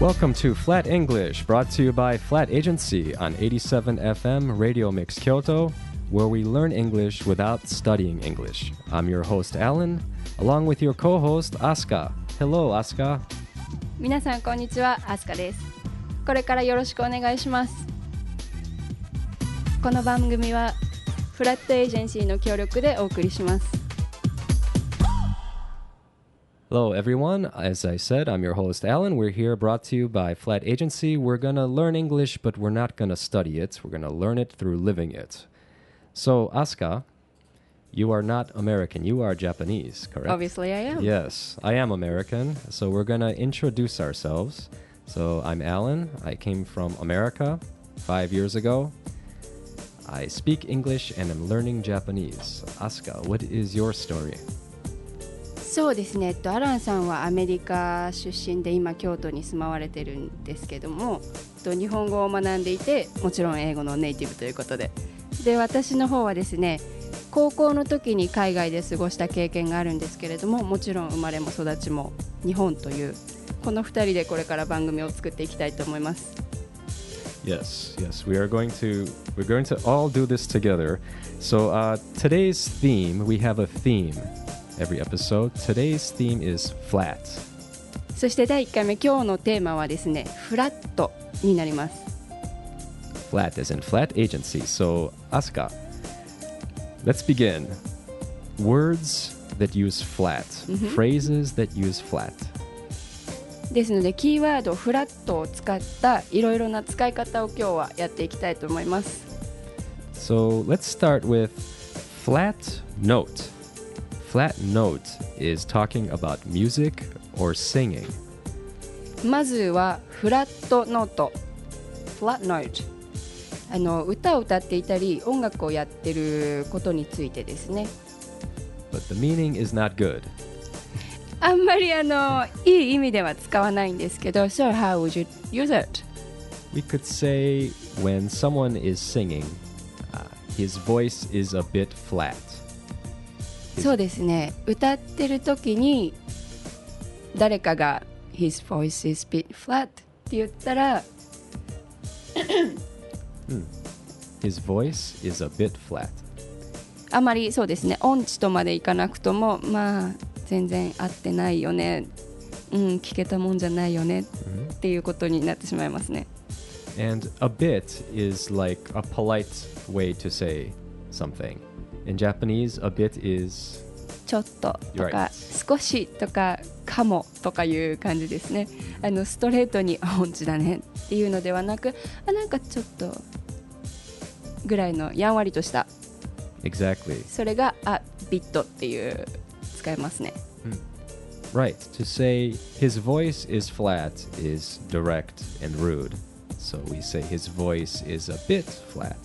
Welcome to Flat English, brought to you by Flat Agency on 87 FM Radio Mix Kyoto, where we learn English without studying English. I'm your host, Alan, along with your co host, Asuka. Hello, Asuka. 皆さんこんにちはアスカですこれからよろしくお願いしますこの番組はフラットエージェンシーの協力でお送りします Hello, everyone. As I said, I'm your host, Alan. We're here brought to you by Flat Agency. We're going to learn English, but we're not going to study it. We're going to learn it through living it. So, Asuka, you are not American. You are Japanese, correct? Obviously I am Yes, I am American. So we're going to introduce ourselves. So I'm Alan. I came from America five years ago. I speak English and am learning Japanese. Asuka, what is your story? そうですね。えっとアランさんはアメリカ出身で今京都に住まわれてるんですけどもえっと日本語を学んでいてもちろん英語のネイティブということで。で私の方はですね高校の時に海外で過ごした経験があるんですけれどももちろん生まれも育ちも日本というこの2人でこれから番組を作っていきたいと思います。Yes, yes, we are going to we're going to all do this together. So uh, today's theme, we have a theme. every episode. Today's theme is flat. そして第1回目今日のテーマはですねフラットになります Flat as in flat agency. So, Asuka, let's begin. Words that use flat, phrases that use flat. ですのでキーワードフラットを使ったいろいろな使い方を今日はやっていきたいと思います So, let's start with flat note. Flat note is talking about music or singing. まずはフラットノートフラットノートあの歌を歌っていたり音楽をやってることについてですね But the meaning is not good. あんまりあのいい意味では使わないんですけど So how would you use it? We could say when someone is singing, uh, his voice is a bit flat. そうですね。歌ってる時に誰かが His voice is bit flat って言ったら His voice is a bit flat. あまりそうですね。音痴とまでいかなくともまあ全然合ってないよね。うん聞けたもんじゃないよね。っていうことになってしまいますね。And a bit is like a polite way to say something. In Japanese, a bit is ちょっととか.少しとかかもとかいう感じですねあのストレートにあ音痴だねっていうのではなくあなんかちょっとぐらいのやんわりとした exactly それがあビットっていう使えますね right. To say his voice is flat is direct and rude. So we say his voice is a bit flat.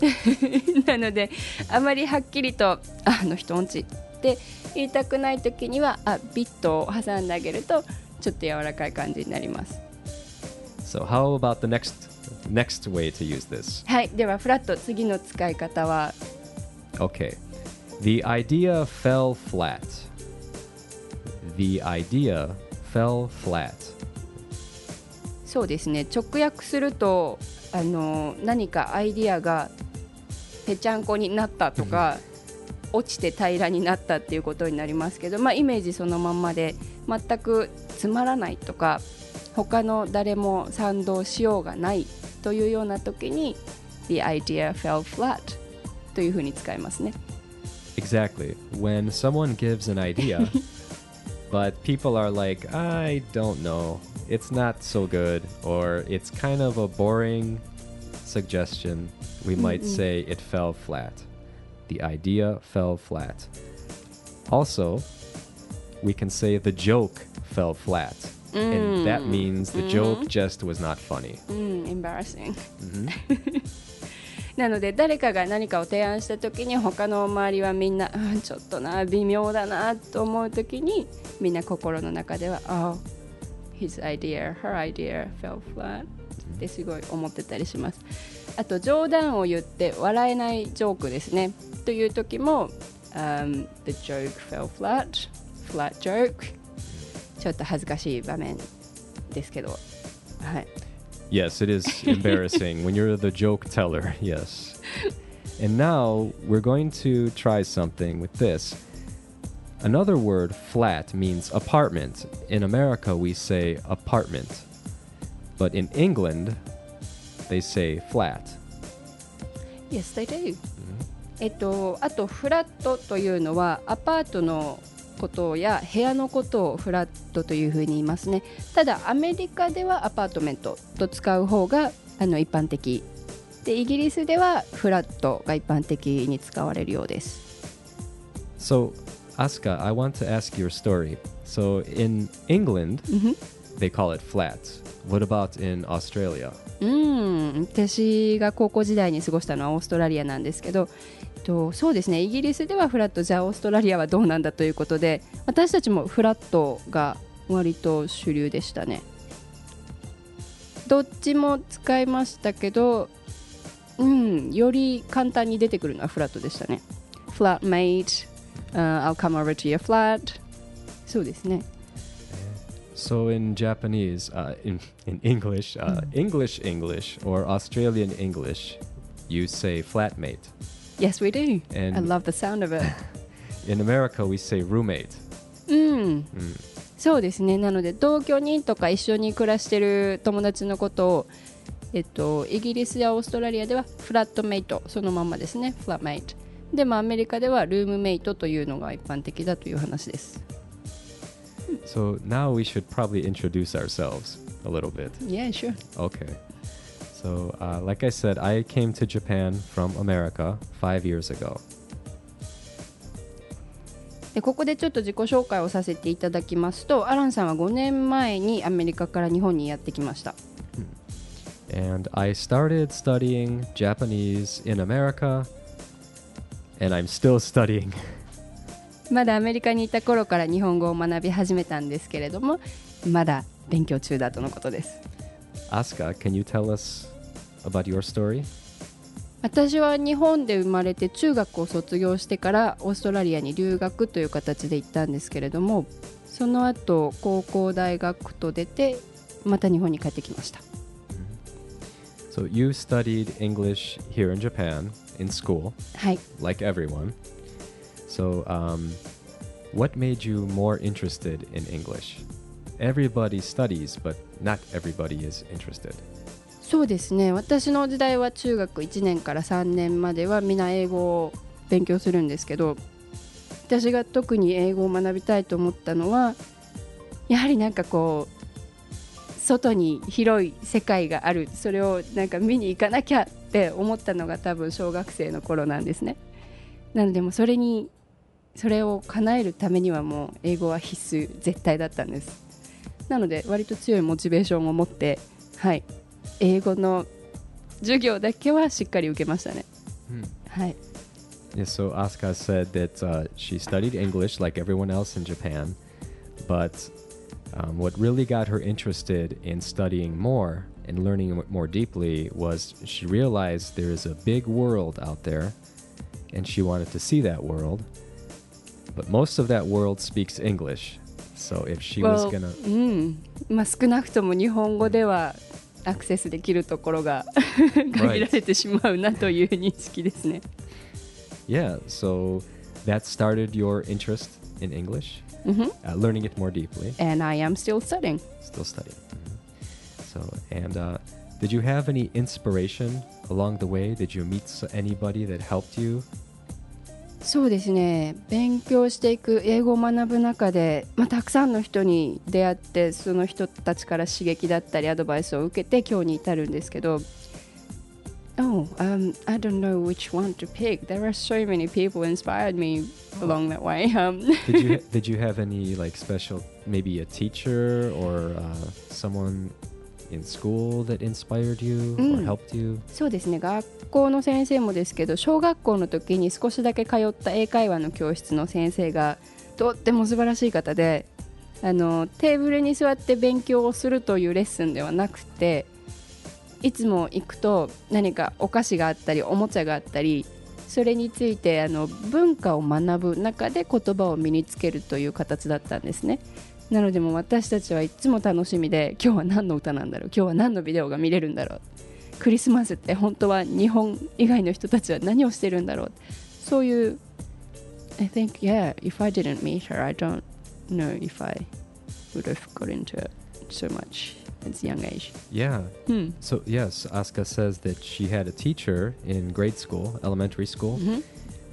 なのであまりはっきりとああの人音痴って言いたくない時にはあビットを挟んであげるとちょっと柔らかい感じになります So how about the next next way to use this? はいではフラット次の使い方は？Okay. The idea fell flat. The idea fell flat. そうですね直訳するとあの何かアイディアがぺちゃんこになったとか落ちて平らになったっていうことになりますけど、まあ、イメージそのまんまで全くつまらないとか他の誰も賛同しようがないというような時に The idea fell flat というふうに使いますね。Exactly. When someone gives an idea, but people are like, I don't know, it's not so good, or it's kind of a boring suggestion, we might say it fell flat. The idea fell flat. Also, we can say the joke fell flat. And that means the joke just was not funny. うん、embarrassing なので誰かが何かを提案した時に他の周りはみんな、うん、ちょっとな微妙だなと思う時にみんな心の中では「Oh, his idea, her idea fell flat」 ってすごい思ってたりしますあと冗談を言って笑えないジョークですねという時も、um, The joke fell flat flat joke ちょっと恥ずかしい場面ですけど はい、 Yes, it is embarrassing when you're the joke teller. Yes. And now we're going to try something with this. Another word, flat, means apartment. In America, we say apartment. But in England, they say flat. Yes, they do. えっと、あとフラットというのはアパートのことや部屋のことをフラットというふうに言いますねただアメリカではアパートメントと使う方があの一般的でイギリスではフラットが一般的に使われるようです So, Asuka, I want to ask your story. So, in England, they call it flat. What about in Australia? うん。私が高校時代に過ごしたのはオーストラリアなんですけど、えっと、そうですね。イギリスではフラットじゃあオーストラリアはどうなんだということで私たちもフラットが割と主流でしたね。どっちも使いましたけどうんより簡単に出てくるのはフラットでしたね。Flatmate、uh, I'll come over to your flat そうですね。So in Japanese, uh, in in English, uh, English English or Australian English, you say flatmate. Yes we do And- I love the sound of it In America, we say roommate. うん、そうですねなので同居人とか一緒に暮らしてる友達のことを、えっと、イギリスやオーストラリアではフラットメイトそのまんまですねフラットメイトでもアメリカではルームメイトというのが一般的だという話です So now we should probably introduce ourselves a little bit. Yeah sure Okay. So, uh, like I said, I came to Japan from America five years ago. でここでちょっと自己紹介をさせていただきますとアランさんは5年前にアメリカから日本にやってきました And I started studying Japanese in America, and I'm still studying. まだアメリカにいた頃から日本語を学び始めたんですけれどもまだ勉強中だとのことです Asuka, can you tell us about your story? 私は日本で生まれて中学を卒業してからオーストラリアに留学という形で行ったんですけれどもその後高校大学と出てまた日本に帰ってきました So, you studied English here in Japan in school, はい like everyone. So, um, what made you more interested in English? Everybody studies, but not everybody is interested. そうですね私の時代は中学1年から3年まではみんな英語を勉強するんですけど私が特に英語を学びたいと思ったのはやはりなんかこう外に広い世界があるそれをなんか見に行かなきゃって思ったのが多分小学生の頃なんですねなのでもそれにそれを叶えるためにはもう英語は必須絶対だったんですなので割と強いモチベーションを持ってはい英語の授業だけはしっかり受けましたね。はい。 Yeah, so Asuka said that uh, she studied English like everyone else in Japan, but um, what really got her interested in studying more and learning it more deeply was she realized there is a big world out there, and she wanted to see that world. But most of that world speaks English, so if she was Well, gonna うん。まあ少なくとも日本語ではアクセスできるところが限られてしまうなという認識ですね。 Yeah, so that started your interest in English, uh, learning it more deeply. And I am still studying. Still studying. So, and uh, did you have any inspiration along the way? Did you meet s- anybody that helped you? そうですね勉強していく英語を学ぶ中で、まあ、たくさんの人に出会ってその人たちから刺激だったりアドバイスを受けて今日に至るんですけど Oh, um, I don't know which one to pick. There are so many people inspired me along that way. Um, Did you did you have any like special, maybe a teacher or uh, someone in school that inspired you or Mm. helped you? そうですね学校の先生もですけど小学校の時に少しだけ通った英会話の教室の先生がとっても素晴らしい方であのテーブルに座って勉強をするというレッスンではなくていつも行くと何かお菓子があったりおもちゃがあったりそれについてあの文化を学ぶ中で言葉を身につけるという形だったんですね。なのでもう私たちはいつも楽しみで今日は何の歌なんだろう今日は何のビデオが見れるんだろうクリスマスって本当は日本以外の人たちは何をしてるんだろうそういう I think yeah if I didn't meet her I don't know if I would have got into it so much at a young age Yeah. うん So yes, Asuka says that she had a teacher in grade school, elementary school, Mhm.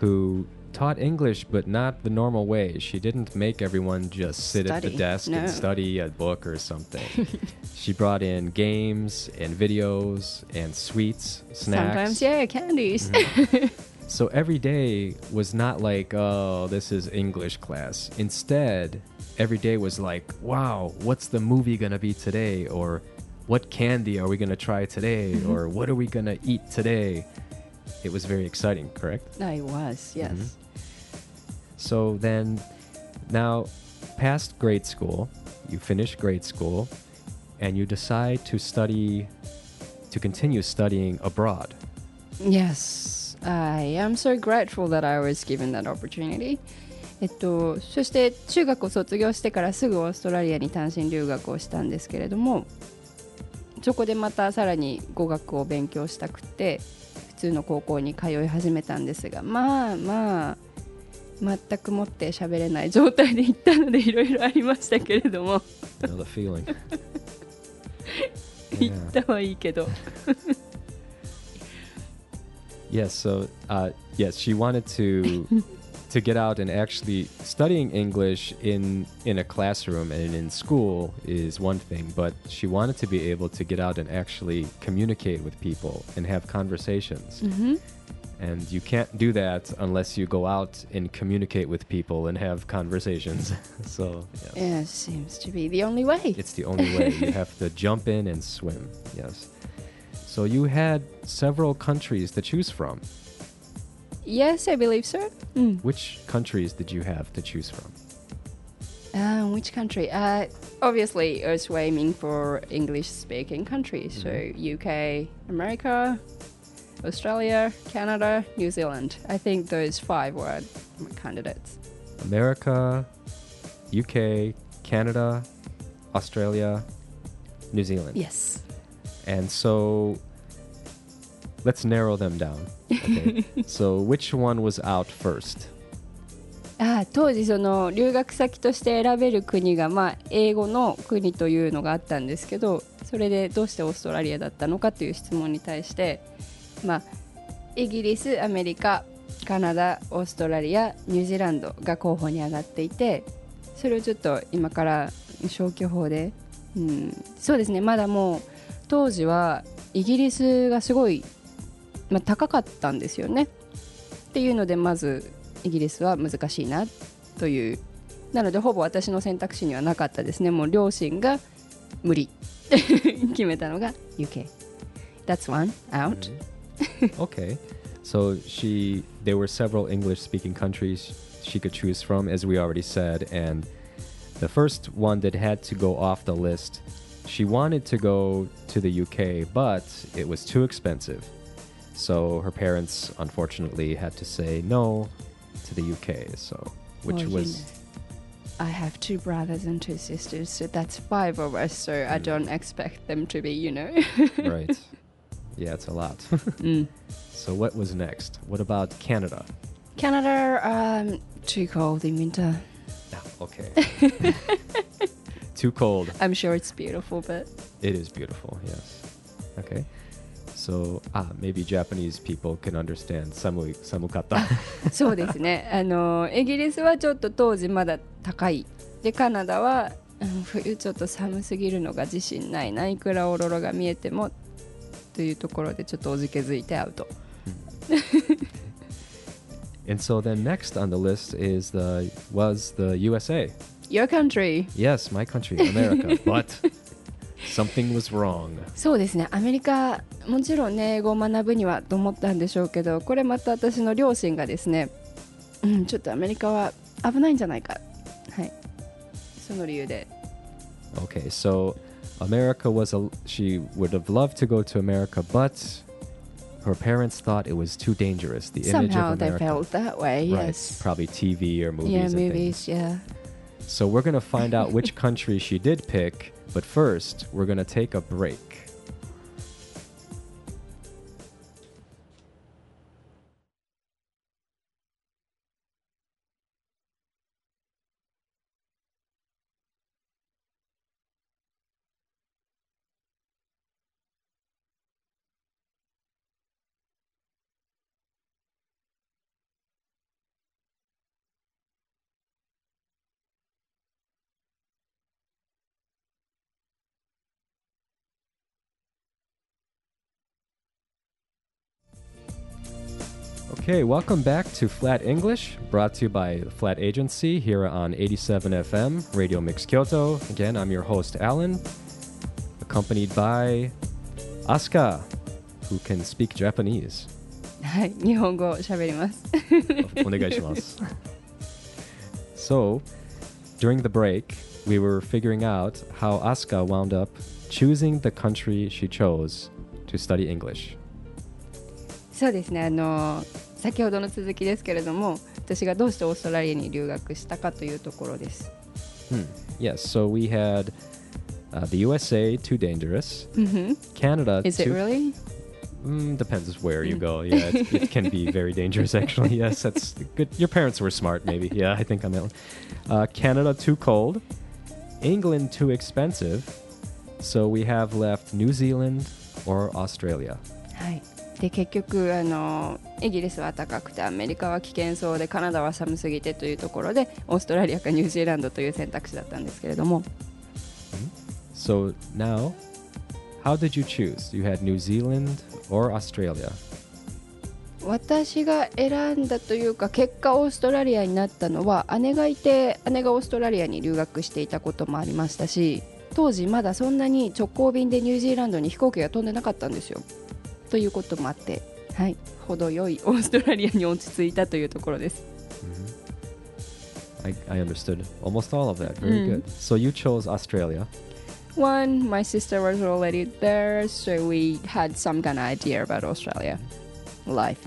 who taught English but not the normal way. She didn't make everyone just sit at the desk No. and study a book or something. she brought in games and videos and sweets, snacks. sometimes yeah candies mm-hmm. So every day was not like, oh, this is English class. Instead, every day was like, wow, what's the movie going to be today? Or what candy are we going to try today? Mm-hmm. or what are we going to eat today? It was very exciting, correct? I was yes Mhm. So then, now, past grade school, you finish grade school, and you decide to study, to continue studying abroad. Yes, I am so grateful that I was given that opportunity. えっと、そして中学を卒業してからすぐオーストラリアに単身留学をしたんですけれどもそこでまたさらに語学を勉強したくて普 通の高校に通い始めたんですがまあまあ全くもって喋れない状態で行ったのでいろいろありましたけれども. 行.ったはいいけど Yes, so uh, yes, she wanted to to get out and actually studying English in in a classroom and in school is one thing, but she wanted to be able to get out and actually communicate with people and have conversations. Mm-hmm. And you can't do that unless you go out and communicate with people and have conversations. so yes. Yeah, seems to be the only way. It's the only way. you have to jump in and swim. Yes. So you had several countries to choose from. Yes, I believe so. うん。Which countries did you have to choose from? Um, which country? Uh, obviously, I was aiming for English-speaking countries. So UK, America, Australia, Canada, New Zealand. I think those five were my candidates. America, UK, Canada, Australia, New Zealand. Yes. And so let's narrow them down. Okay? so which one was out first? あ当時その留学先として選べる国が、まあ、英語の国というのがあったんですけどそれでどうしてオーストラリアだったのかという質問に対して、まあ、イギリスアメリカカナダオーストラリアニュージーランドが候補に上がっていてそれをちょっと今から消去法で、うん、そうですねまだもう当時はイギリスがすごい、まあ、高かったんですよねっていうのでまずイギリスは難しいなというなのでほぼ私の選択肢にはなかったですねもう両親が無理決めたのが UK That's one out、okay. So she there were several English speaking countries she could choose from as we already said and the first one that had to go off the list she wanted to go to the UK but it was too expensive. So her parents unfortunately had to say no to the UK. So which Well, you was know, I have two brothers and two sisters so that's five of us so I don't expect them to be you know right. Yeah, it's a lot. うん so what was next? What about Canada? Canada um, too cold in winter Ah, Okay. Too cold. I'm sure it's beautiful but It is beautiful, yes. Okay. So, ah, maybe Japanese people can understand samu samukata. そうですねあのイギリスはちょっと当時まだ高いでカナダは、うん冬ちょっと寒すぎるのが自信ないないくらオーロラが見えてもというところでちょっとおじけづいてアウト and so then next on the list is the was the USA. Your country Yes, my country, America. but something was wrong. そうですねアメリカもちろんね英語を学ぶにはと思ったんでしょうけどこれまた私の両親がですね、うん、ちょっとアメリカは危ないんじゃないかはいその理由で Okay, so America was a she would have loved to go to America, but her parents thought it was too dangerous. The image somehow of they America. felt that way Right, yes probably TV or movies. yeah and things. movies yeah So we're going to find out which country she did pick, but first, we're going to take a break. Okay, welcome back to Flat English, brought to you by Flat Agency here on 87 FM, Radio Mix Kyoto. Again, I'm your host, Alan, accompanied by Asuka, who can speak Japanese. はい、日本語を喋ります。お願いします。so, during the break, we were figuring out how Asuka wound up choosing the country she chose to study English. そうですねあの 先ほどの続きですけれども私がどうしてオーストラリアに留学したかというところです。 Hmm. Yes, so we had uh, the USA, too dangerous. うんふん Canada, Is it too- really? Mm, depends where you go. Yeah, it, it can be very dangerous, actually. Yes, that's good. Your parents were smart, maybe. Yeah, I think on that one. Uh, Canada, too cold. England, too expensive. So we have left New Zealand or Australia. はい、 で結局あのイギリスは高くてアメリカは危険そうでカナダは寒すぎてというところでオーストラリアかニュージーランドという選択肢だったんですけれども So now, how did you choose? You had New Zealand or Australia? 私が選んだというか結果オーストラリアになったのは姉がいて姉がオーストラリアに留学していたこともありましたし当時まだそんなに直行便でニュージーランドに飛行機が飛んでなかったんですよということもあってはい程よいオーストラリアに落ち着いたというところです I, I understood almost all of that. Very Mm. good. So you chose Australia. One, my sister was already there, so we had some kind of idea about Australia life.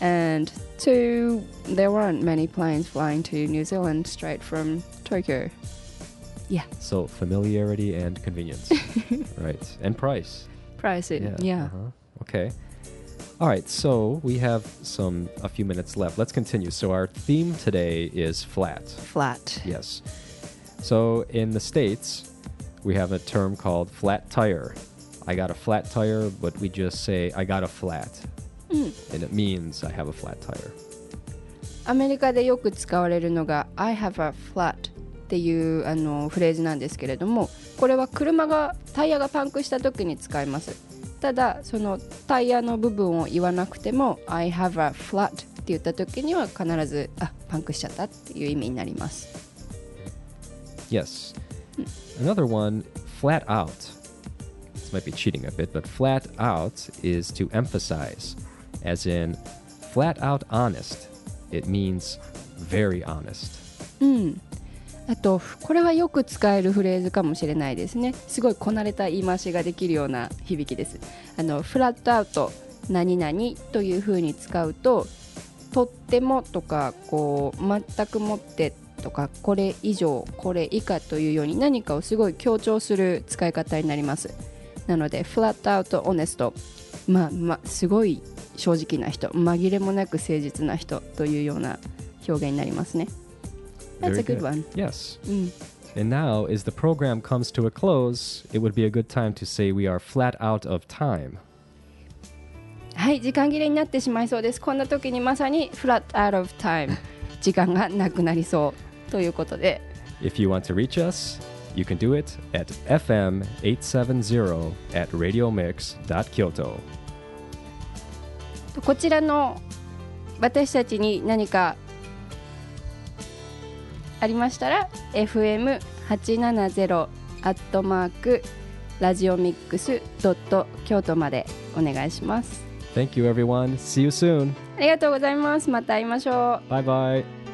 And two, there weren't many planes flying to New Zealand straight from Tokyo. So familiarity and convenience. right. And price. Price it, yeah. uh-huh. Okay. All right. So we have some a few minutes left. Let's continue. So our theme today is flat. Flat. Yes. So in the states, we have a term called flat tire. I got a flat tire, but we just say I got a flat, Mm. and it means I have a flat tire. アメリカでよく使われるのが I have a flat っていうあのフレーズなんですけれどもこれは車がタイヤがパンクした時に使います ただそのタイヤの部分を言わなくても I have a flat って言った時には必ずあパンクしちゃったっていう意味になります Yes. Another one, flat out. This might be cheating a bit, but flat out is to emphasize, as in flat out honest. It means very honest. うんあとこれはよく使えるフレーズかもしれないですね。すごいこなれた言い回しができるような響きです。あのフラットアウト何々というふうに使うととってもとかこう全くもってとかこれ以上これ以下というように何かをすごい強調する使い方になります。なのでフラットアウトオネストまあまあすごい正直な人紛れもなく誠実な人というような表現になりますね。That's Very a good good. one Yes. うん And now, as the program comes to a close, it would be a good time to say we are flat out of time. はい時間切れになってしまいそうですこんな時にまさにフラットアウト of time 時間がなくなりそうということで If you want to reach us, you can do it at fm870 at radiomix.kyoto. こちらの私たちに何か ありましたら FM870 アットマークラジオミックスドット京都までお願いします Thank you, everyone. See you soon. ありがとうございますまた会いましょう Bye bye.